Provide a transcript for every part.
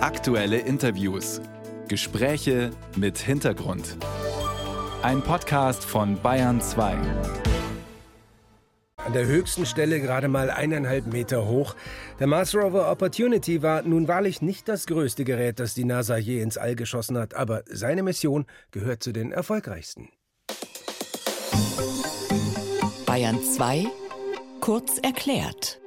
Aktuelle Interviews. Gespräche mit Hintergrund. Ein Podcast von Bayern 2. An der höchsten Stelle gerade mal eineinhalb Meter hoch. Der Mars Rover Opportunity war nun wahrlich nicht das größte Gerät, das die NASA je ins All geschossen hat, aber seine Mission gehört zu den erfolgreichsten. Bayern 2 kurz erklärt.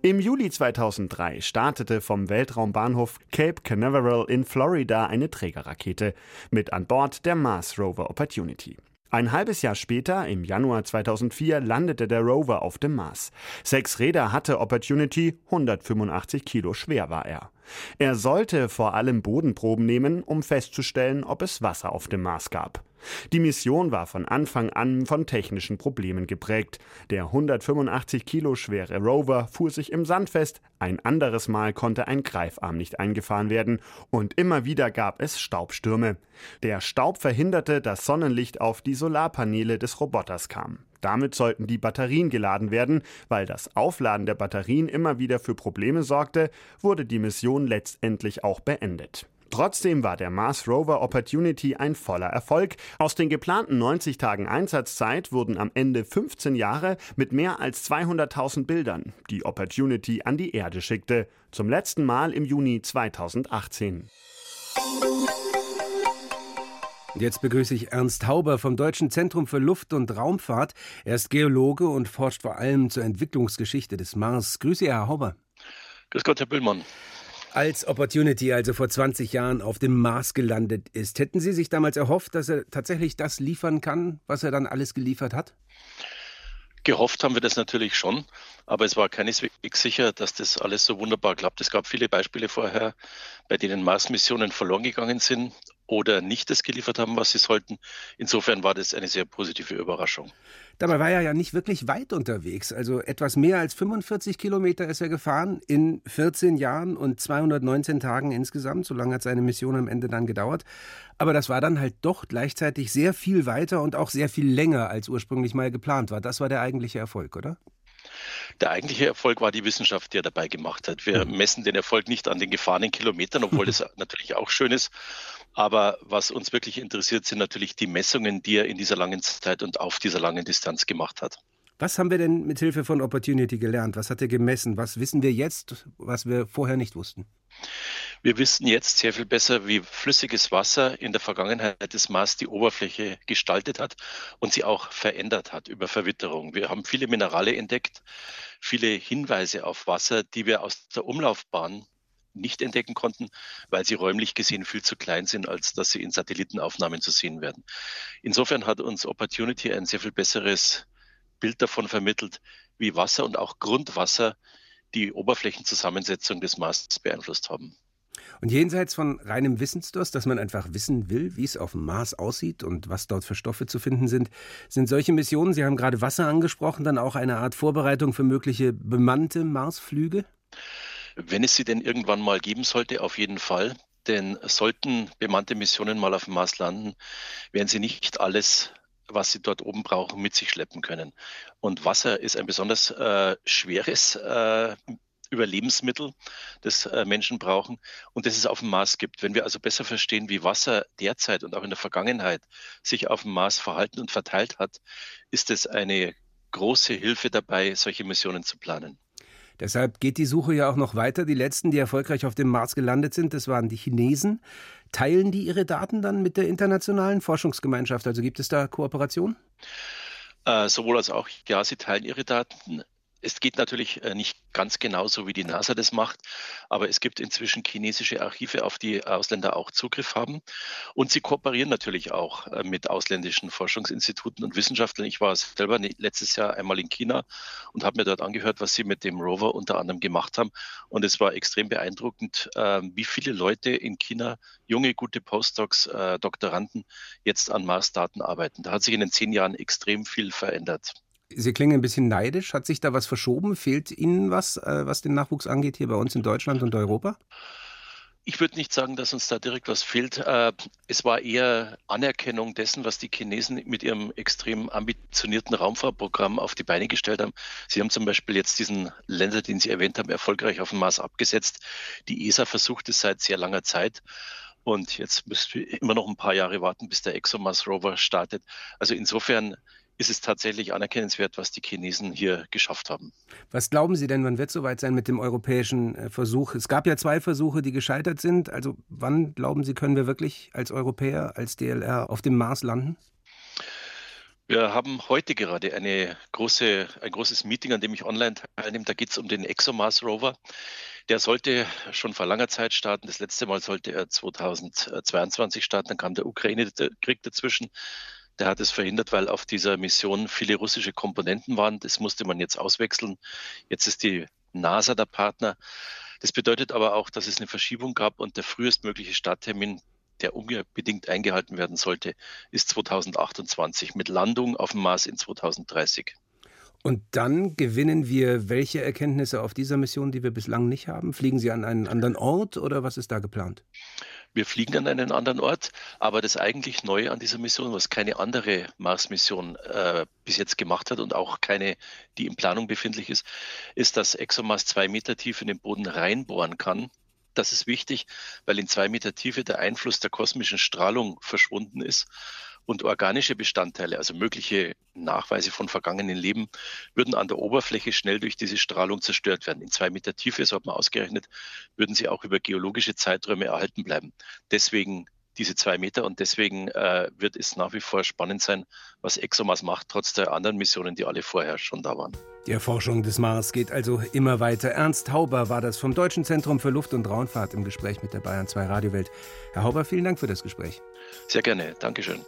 Im Juli 2003 startete vom Weltraumbahnhof Cape Canaveral in Florida eine Trägerrakete mit an Bord der Mars Rover Opportunity. Ein halbes Jahr später, im Januar 2004, landete der Rover auf dem Mars. Sechs Räder hatte Opportunity, 185 Kilo schwer war er. Er sollte vor allem Bodenproben nehmen, um festzustellen, ob es Wasser auf dem Mars gab. Die Mission war von Anfang an von technischen Problemen geprägt. Der 185 Kilo schwere Rover fuhr sich im Sand fest, ein anderes Mal konnte ein Greifarm nicht eingefahren werden und immer wieder gab es Staubstürme. Der Staub verhinderte, dass Sonnenlicht auf die Solarpaneele des Roboters kam. Damit sollten die Batterien geladen werden. Weil das Aufladen der Batterien immer wieder für Probleme sorgte, wurde die Mission letztendlich auch beendet. Trotzdem war der Mars Rover Opportunity ein voller Erfolg. Aus den geplanten 90 Tagen Einsatzzeit wurden am Ende 15 Jahre mit mehr als 200.000 Bildern, die Opportunity an die Erde schickte. Zum letzten Mal im Juni 2018. Jetzt begrüße ich Ernst Hauber vom Deutschen Zentrum für Luft- und Raumfahrt. Er ist Geologe und forscht vor allem zur Entwicklungsgeschichte des Mars. Grüße, Herr Hauber. Grüß Gott, Herr Büllmann. Als Opportunity also vor 20 Jahren auf dem Mars gelandet ist, hätten Sie sich damals erhofft, dass er tatsächlich das liefern kann, was er dann alles geliefert hat? Gehofft haben wir das natürlich schon, aber es war keineswegs sicher, dass das alles so wunderbar klappt. Es gab viele Beispiele vorher, bei denen Mars-Missionen verloren gegangen sind oder nicht das geliefert haben, was sie sollten. Insofern war das eine sehr positive Überraschung. Dabei war er ja nicht wirklich weit unterwegs. Also etwas mehr als 45 Kilometer ist er gefahren in 14 Jahren und 219 Tagen insgesamt. So lange hat seine Mission am Ende dann gedauert. Aber das war dann halt doch gleichzeitig sehr viel weiter und auch sehr viel länger, als ursprünglich mal geplant war. Das war der eigentliche Erfolg, oder? Der eigentliche Erfolg war die Wissenschaft, die er dabei gemacht hat. Wir mhm. messen den Erfolg nicht an den gefahrenen Kilometern, obwohl das natürlich auch schön ist. Aber was uns wirklich interessiert, sind natürlich die Messungen, die er in dieser langen Zeit und auf dieser langen Distanz gemacht hat. Was haben wir denn mit Hilfe von Opportunity gelernt? Was hat er gemessen? Was wissen wir jetzt, was wir vorher nicht wussten? Wir wissen jetzt sehr viel besser, wie flüssiges Wasser in der Vergangenheit des Mars die Oberfläche gestaltet hat und sie auch verändert hat über Verwitterung. Wir haben viele Minerale entdeckt, viele Hinweise auf Wasser, die wir aus der Umlaufbahn nicht entdecken konnten, weil sie räumlich gesehen viel zu klein sind, als dass sie in Satellitenaufnahmen zu sehen werden. Insofern hat uns Opportunity ein sehr viel besseres Bild davon vermittelt, wie Wasser und auch Grundwasser die Oberflächenzusammensetzung des Mars beeinflusst haben. Und jenseits von reinem Wissensdurst, dass man einfach wissen will, wie es auf dem Mars aussieht und was dort für Stoffe zu finden sind, sind solche Missionen, Sie haben gerade Wasser angesprochen, dann auch eine Art Vorbereitung für mögliche bemannte Marsflüge? Wenn es sie denn irgendwann mal geben sollte, auf jeden Fall. Denn sollten bemannte Missionen mal auf dem Mars landen, werden sie nicht alles was sie dort oben brauchen, mit sich schleppen können. Und Wasser ist ein besonders äh, schweres äh, Überlebensmittel, das äh, Menschen brauchen und das es auf dem Mars gibt. Wenn wir also besser verstehen, wie Wasser derzeit und auch in der Vergangenheit sich auf dem Mars verhalten und verteilt hat, ist es eine große Hilfe dabei, solche Missionen zu planen. Deshalb geht die Suche ja auch noch weiter. Die letzten, die erfolgreich auf dem Mars gelandet sind, das waren die Chinesen. Teilen die ihre Daten dann mit der internationalen Forschungsgemeinschaft? Also gibt es da Kooperation? Äh, sowohl als auch, ja, sie teilen ihre Daten. Es geht natürlich äh, nicht ganz genauso, wie die NASA das macht, aber es gibt inzwischen chinesische Archive, auf die Ausländer auch Zugriff haben. Und sie kooperieren natürlich auch äh, mit ausländischen Forschungsinstituten und Wissenschaftlern. Ich war selber letztes Jahr einmal in China und habe mir dort angehört, was sie mit dem Rover unter anderem gemacht haben. Und es war extrem beeindruckend, ähm, wie viele Leute in China, junge, gute Postdocs, Doktoranden, jetzt an Mars-Daten arbeiten. Da hat sich in den zehn Jahren extrem viel verändert. Sie klingen ein bisschen neidisch. Hat sich da was verschoben? Fehlt Ihnen was, äh, was den Nachwuchs angeht, hier bei uns in Deutschland und Europa? Ich würde nicht sagen, dass uns da direkt was fehlt. Äh, es war eher Anerkennung dessen, was die Chinesen mit ihrem extrem ambitionierten Raumfahrtprogramm auf die Beine gestellt haben. Sie haben zum Beispiel jetzt diesen Länder, den Sie erwähnt haben, erfolgreich auf dem Mars abgesetzt. Die ESA versucht es seit sehr langer Zeit. Und jetzt müssen wir immer noch ein paar Jahre warten, bis der ExoMars Rover startet. Also insofern ist es tatsächlich anerkennenswert, was die Chinesen hier geschafft haben. Was glauben Sie denn, wann wird soweit sein mit dem europäischen äh, Versuch? Es gab ja zwei Versuche, die gescheitert sind. Also wann glauben Sie, können wir wirklich als Europäer, als DLR auf dem Mars landen? Wir haben heute gerade eine große, ein großes Meeting, an dem ich online teilnehme. Da geht es um den ExoMars Rover. Der sollte schon vor langer Zeit starten. Das letzte Mal sollte er 2022 starten. Dann kam der Ukraine-Krieg dazwischen. Der hat es verhindert, weil auf dieser Mission viele russische Komponenten waren. Das musste man jetzt auswechseln. Jetzt ist die NASA der Partner. Das bedeutet aber auch, dass es eine Verschiebung gab und der frühestmögliche Starttermin, der unbedingt eingehalten werden sollte, ist 2028 mit Landung auf dem Mars in 2030. Und dann gewinnen wir welche Erkenntnisse auf dieser Mission, die wir bislang nicht haben? Fliegen Sie an einen anderen Ort oder was ist da geplant? Wir fliegen an einen anderen Ort, aber das eigentlich Neue an dieser Mission, was keine andere Mars-Mission äh, bis jetzt gemacht hat und auch keine, die in Planung befindlich ist, ist, dass ExoMars zwei Meter tief in den Boden reinbohren kann. Das ist wichtig, weil in zwei Meter Tiefe der Einfluss der kosmischen Strahlung verschwunden ist und organische Bestandteile, also mögliche Nachweise von vergangenen Leben, würden an der Oberfläche schnell durch diese Strahlung zerstört werden. In zwei Meter Tiefe, so hat man ausgerechnet, würden sie auch über geologische Zeiträume erhalten bleiben. Deswegen diese zwei Meter und deswegen äh, wird es nach wie vor spannend sein, was ExoMars macht, trotz der anderen Missionen, die alle vorher schon da waren. Die Erforschung des Mars geht also immer weiter. Ernst Hauber war das vom Deutschen Zentrum für Luft- und Raumfahrt im Gespräch mit der Bayern 2 Radiowelt. Herr Hauber, vielen Dank für das Gespräch. Sehr gerne. Dankeschön.